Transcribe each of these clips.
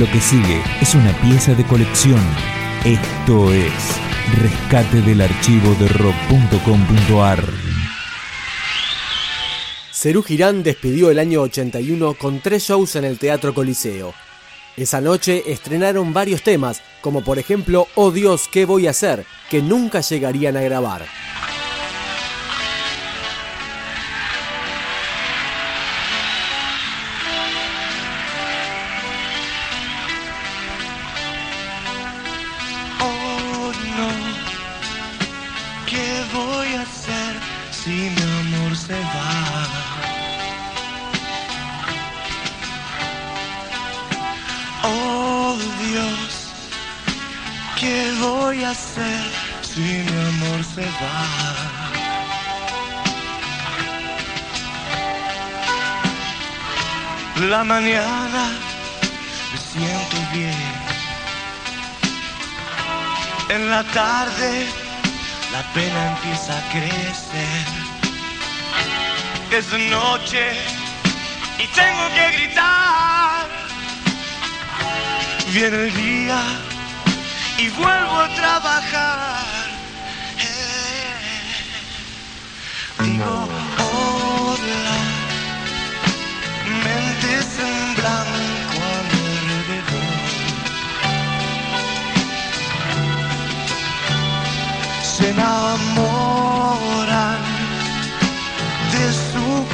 Lo que sigue es una pieza de colección. Esto es Rescate del archivo de rock.com.ar. Cerú Girán despidió el año 81 con tres shows en el Teatro Coliseo. Esa noche estrenaron varios temas, como por ejemplo Oh Dios, ¿qué voy a hacer?, que nunca llegarían a grabar. Si mi amor se va? Oh Dios, ¿qué voy a hacer si mi amor se va? La mañana me siento bien. En la tarde la pena empieza a crecer. Es noche y tengo que gritar. Viene el día y vuelvo a trabajar. Eh, Digo, hola, mentes en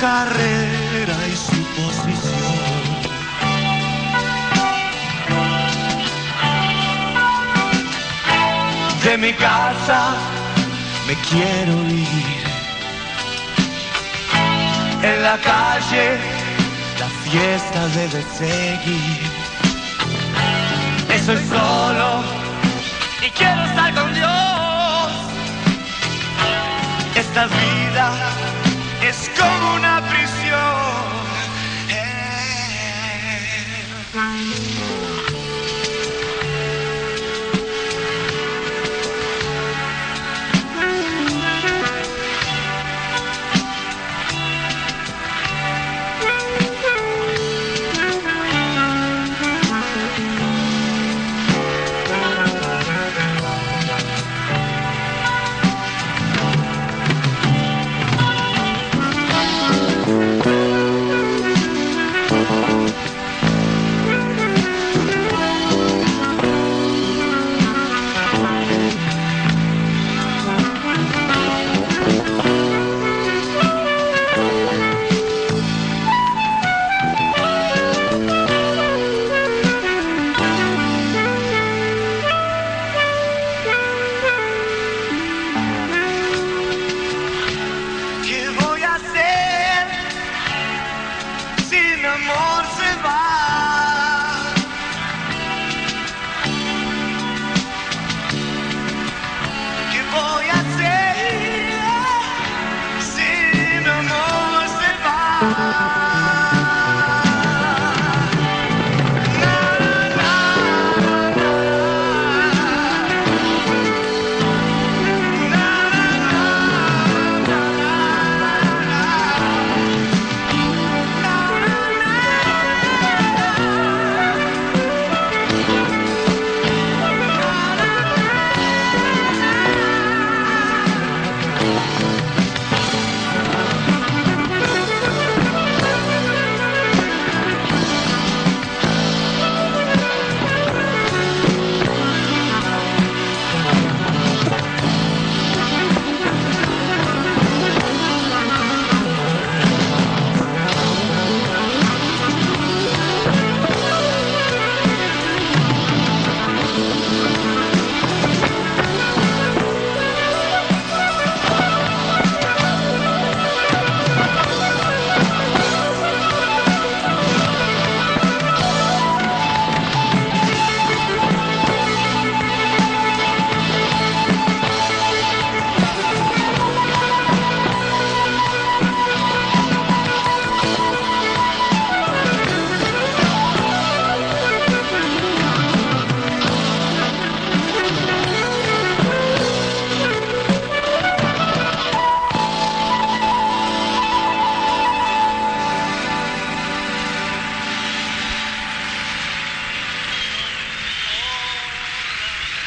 carrera y su posición. De mi casa me quiero ir. En la calle la fiesta debe seguir. Estoy solo y quiero estar con Dios. Esta vida como una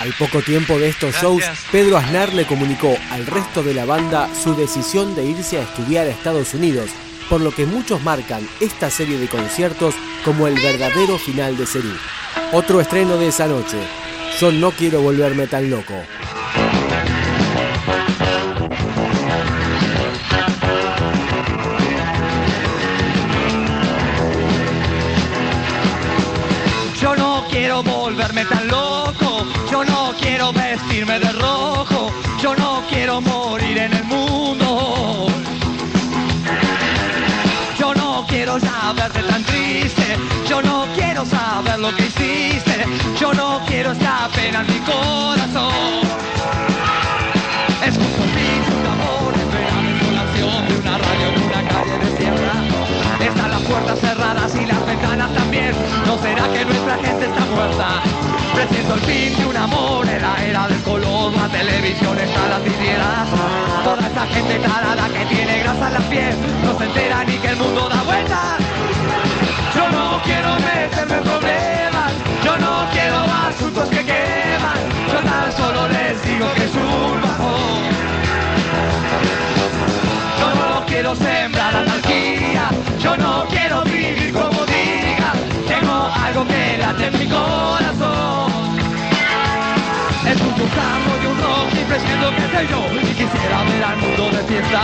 Al poco tiempo de estos shows, Pedro Aznar le comunicó al resto de la banda su decisión de irse a estudiar a Estados Unidos, por lo que muchos marcan esta serie de conciertos como el verdadero final de serie. Otro estreno de esa noche, Yo no quiero volverme tan loco. Vestirme de rojo, yo no quiero morir en el mundo. Yo no quiero ya verte tan triste, yo no quiero saber lo que hiciste, yo no quiero esta pena en mi corazón. Gente tarada que tiene grasa en la piel no se entera ni que el mundo da presiento que soy yo y quisiera ver al mundo de fiesta.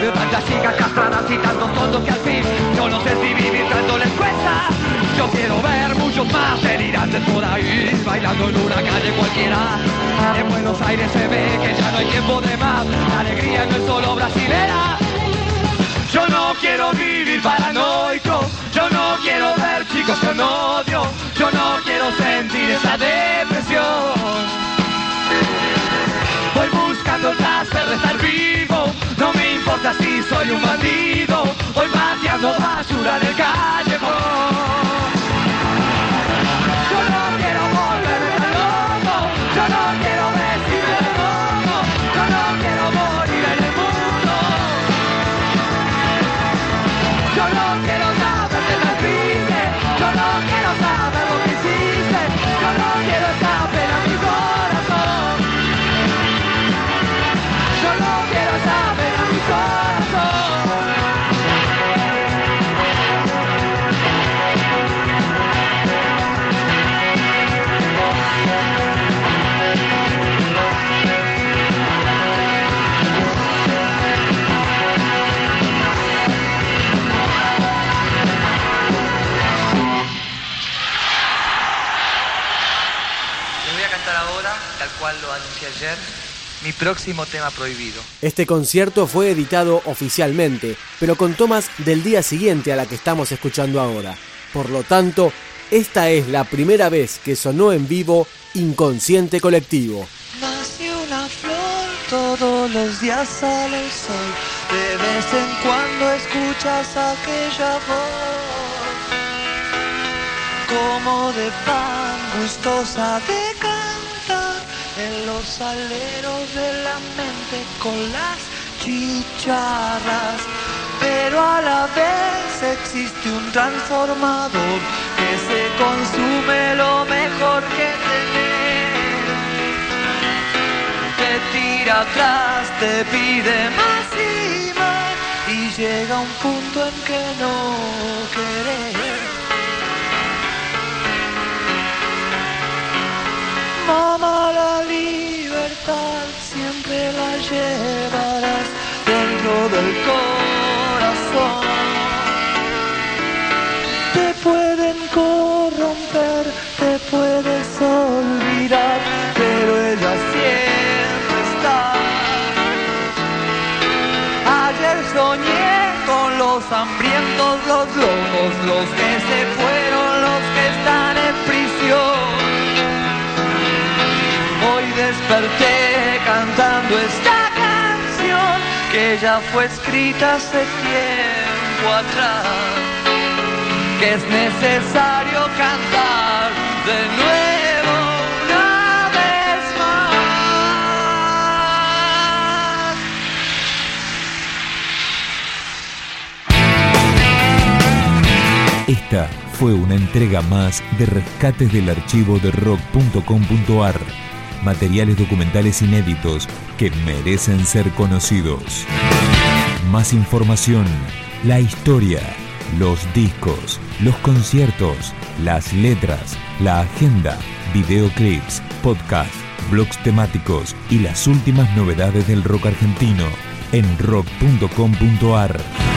Veo tantas chicas castradas y tantos tontos que al fin yo no sé si vivir tanto les cuesta. Yo quiero ver muchos más delirantes por ahí bailando en una calle cualquiera. En Buenos Aires se ve que ya no hay tiempo de más, la alegría no es solo brasilera. Yo no quiero vivir paranoico, yo no quiero ver chicos con odio, yo no quiero sentir esa depresión. Si soy un bandido, voy pateando basura en el callejón. Ayer, mi próximo tema prohibido. Este concierto fue editado oficialmente, pero con tomas del día siguiente a la que estamos escuchando ahora. Por lo tanto, esta es la primera vez que sonó en vivo Inconsciente Colectivo. Nace una flor, todos los días sale el sol. De vez en cuando escuchas aquella voz, como de pan, gustosa de cantar en los aleros de la mente con las chicharras. Pero a la vez existe un transformador que se consume lo mejor que tenés te tira atrás, te pide más y más y llega un punto en que no querés. Mamá, llevarás dentro del corazón. Te pueden corromper, te puedes olvidar, pero ella siempre está. Ayer soñé con los hambrientos, los locos, los que se fueron, los que están en prisión. Hoy desperté ya fue escrita hace tiempo atrás que es necesario cantar de nuevo una vez más. Esta fue una entrega más de Rescates del Archivo de Rock.com.ar. materiales documentales inéditos que merecen ser conocidos. Más información, la historia, los discos, los conciertos, las letras, la agenda, videoclips, podcasts, blogs temáticos y las últimas novedades del rock argentino en rock.com.ar.